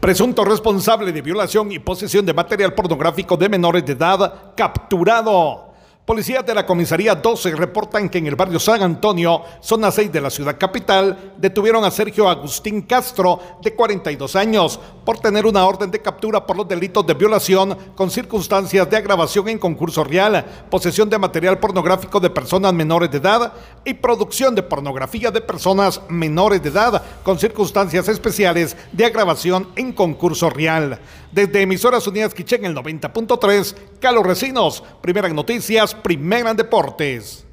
Presunto responsable de violación y posesión de material pornográfico de menores de edad capturado. Policías de la comisaría 12 reportan que en el barrio San Antonio, zona 6 de la ciudad capital, detuvieron a Sergio Agustín Castro, de 42 años, por tener una orden de captura por los delitos de violación con circunstancias de agravación en concurso real, posesión de material pornográfico de personas menores de edad y producción de pornografía de personas menores de edad con circunstancias especiales de agravación en concurso real. Desde Emisoras Unidas Quichén, el 90.3, Carlos Recinos, Primera Noticias, Primera en Deportes.